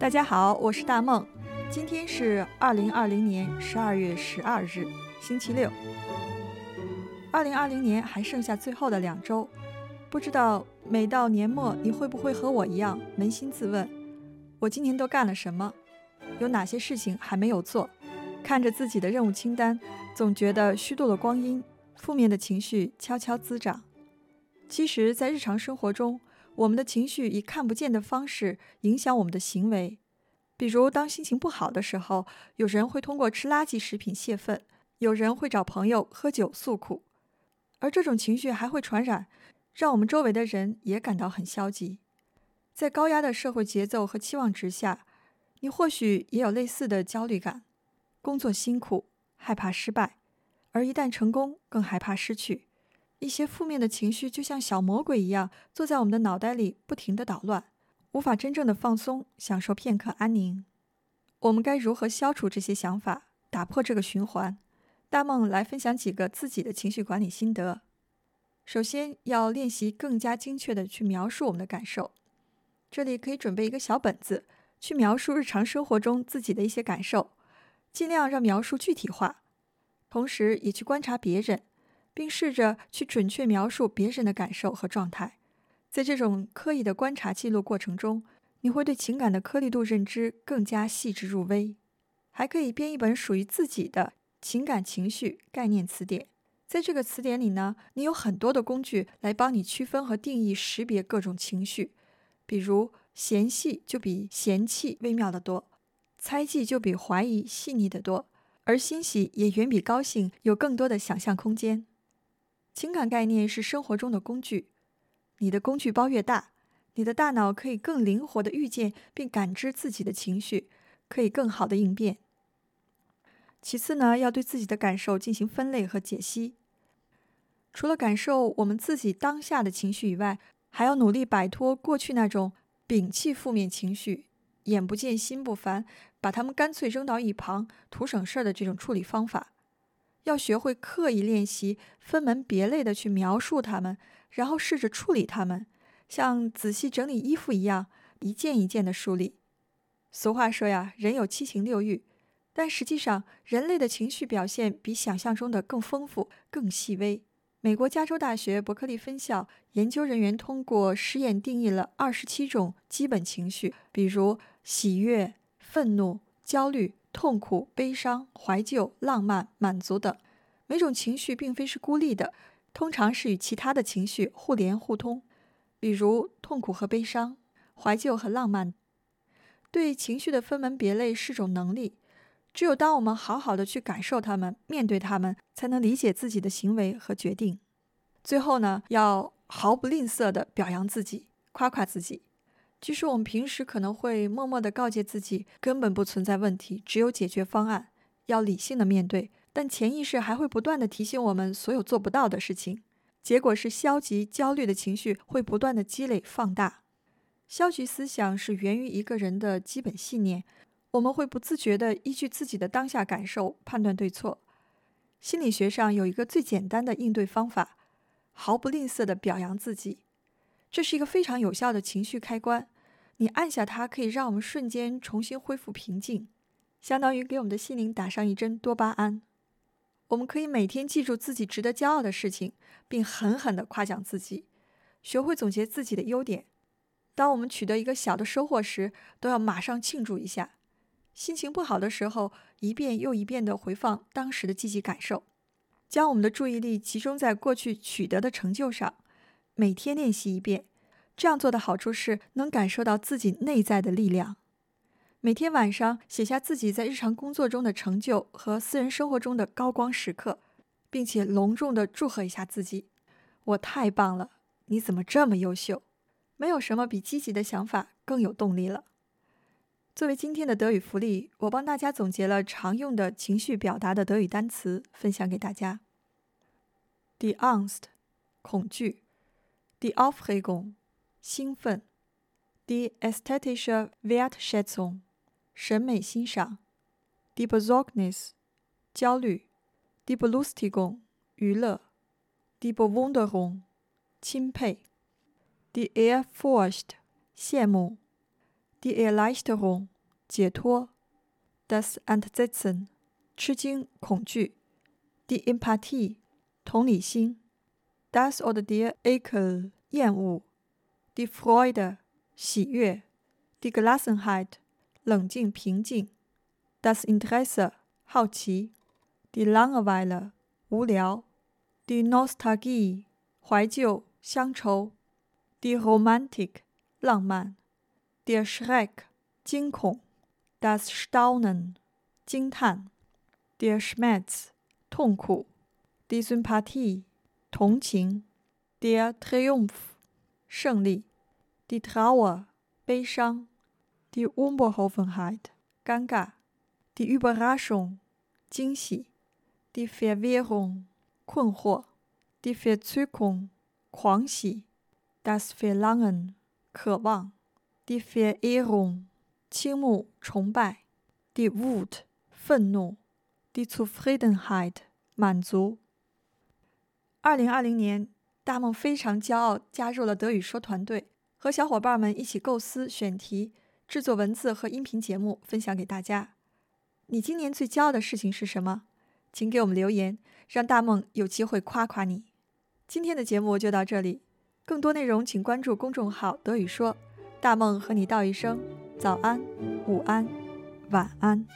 大家好，我是大梦。今天是二零二零年十二月十二日，星期六。二零二零年还剩下最后的两周，不知道每到年末你会不会和我一样扪心自问：我今年都干了什么？有哪些事情还没有做？看着自己的任务清单，总觉得虚度了光阴，负面的情绪悄悄滋长。其实，在日常生活中，我们的情绪以看不见的方式影响我们的行为，比如当心情不好的时候，有人会通过吃垃圾食品泄愤，有人会找朋友喝酒诉苦，而这种情绪还会传染，让我们周围的人也感到很消极。在高压的社会节奏和期望值下，你或许也有类似的焦虑感：工作辛苦，害怕失败，而一旦成功，更害怕失去。一些负面的情绪就像小魔鬼一样，坐在我们的脑袋里不停地捣乱，无法真正的放松，享受片刻安宁。我们该如何消除这些想法，打破这个循环？大梦来分享几个自己的情绪管理心得。首先要练习更加精确地去描述我们的感受，这里可以准备一个小本子，去描述日常生活中自己的一些感受，尽量让描述具体化，同时也去观察别人。并试着去准确描述别人的感受和状态，在这种刻意的观察记录过程中，你会对情感的颗粒度认知更加细致入微。还可以编一本属于自己的情感情绪概念词典，在这个词典里呢，你有很多的工具来帮你区分和定义、识别各种情绪。比如，嫌隙就比嫌弃微妙的多，猜忌就比怀疑细腻得多，而欣喜也远比高兴有更多的想象空间。情感概念是生活中的工具，你的工具包越大，你的大脑可以更灵活的预见并感知自己的情绪，可以更好的应变。其次呢，要对自己的感受进行分类和解析。除了感受我们自己当下的情绪以外，还要努力摆脱过去那种摒弃负面情绪、眼不见心不烦，把它们干脆扔到一旁，图省事儿的这种处理方法。要学会刻意练习，分门别类的去描述它们，然后试着处理它们，像仔细整理衣服一样，一件一件的梳理。俗话说呀，人有七情六欲，但实际上，人类的情绪表现比想象中的更丰富、更细微。美国加州大学伯克利分校研究人员通过实验定义了二十七种基本情绪，比如喜悦、愤怒、焦虑。痛苦、悲伤、怀旧、浪漫、满足等，每种情绪并非是孤立的，通常是与其他的情绪互联互通。比如痛苦和悲伤、怀旧和浪漫。对情绪的分门别类是种能力，只有当我们好好的去感受它们、面对它们，才能理解自己的行为和决定。最后呢，要毫不吝啬的表扬自己，夸夸自己。即使我们平时可能会默默地告诫自己，根本不存在问题，只有解决方案，要理性的面对，但潜意识还会不断地提醒我们所有做不到的事情。结果是消极、焦虑的情绪会不断地积累、放大。消极思想是源于一个人的基本信念，我们会不自觉地依据自己的当下感受判断对错。心理学上有一个最简单的应对方法：毫不吝啬地表扬自己。这是一个非常有效的情绪开关，你按下它，可以让我们瞬间重新恢复平静，相当于给我们的心灵打上一针多巴胺。我们可以每天记住自己值得骄傲的事情，并狠狠地夸奖自己，学会总结自己的优点。当我们取得一个小的收获时，都要马上庆祝一下。心情不好的时候，一遍又一遍地回放当时的积极感受，将我们的注意力集中在过去取得的成就上。每天练习一遍，这样做的好处是能感受到自己内在的力量。每天晚上写下自己在日常工作中的成就和私人生活中的高光时刻，并且隆重的祝贺一下自己：“我太棒了！你怎么这么优秀？”没有什么比积极的想法更有动力了。作为今天的德语福利，我帮大家总结了常用的情绪表达的德语单词，分享给大家：die Angst，恐惧。Die Aufregung，兴奋；die ästhetische Wertschätzung，审美欣赏；die Besorgnis，焦虑；die Belustigung，娱乐；die Bewunderung，钦佩；die Ehrfurcht，羡慕 die Erleichterung 解脱，das Entsetzen 吃惊恐惧，die Empathie 同理心，das oder der Ekel 厌恶 ，die Freude 喜悦，die Gelassenheit 冷静平静，das Interesse 好奇，die Langeweile 无聊，die Nostalgie 怀旧乡愁，die Romantik 浪漫，der Schreck 惊恐，das Staunen 惊叹，der Schmerz 痛苦，die Sympathie 同情，der Triumph 胜利，die Trauer 悲伤，die Unbeholfenheit 尴尬，die Überraschung 惊喜，die Verwirrung 困惑，die Verzückung 狂喜，das Verlangen 渴望，die Verehrung 倾慕崇拜，die Wut 愤怒，die Zufriedenheit 满足。二零二零年，大梦非常骄傲加入了德语说团队，和小伙伴们一起构思选题、制作文字和音频节目，分享给大家。你今年最骄傲的事情是什么？请给我们留言，让大梦有机会夸夸你。今天的节目就到这里，更多内容请关注公众号“德语说”。大梦和你道一声早安、午安、晚安。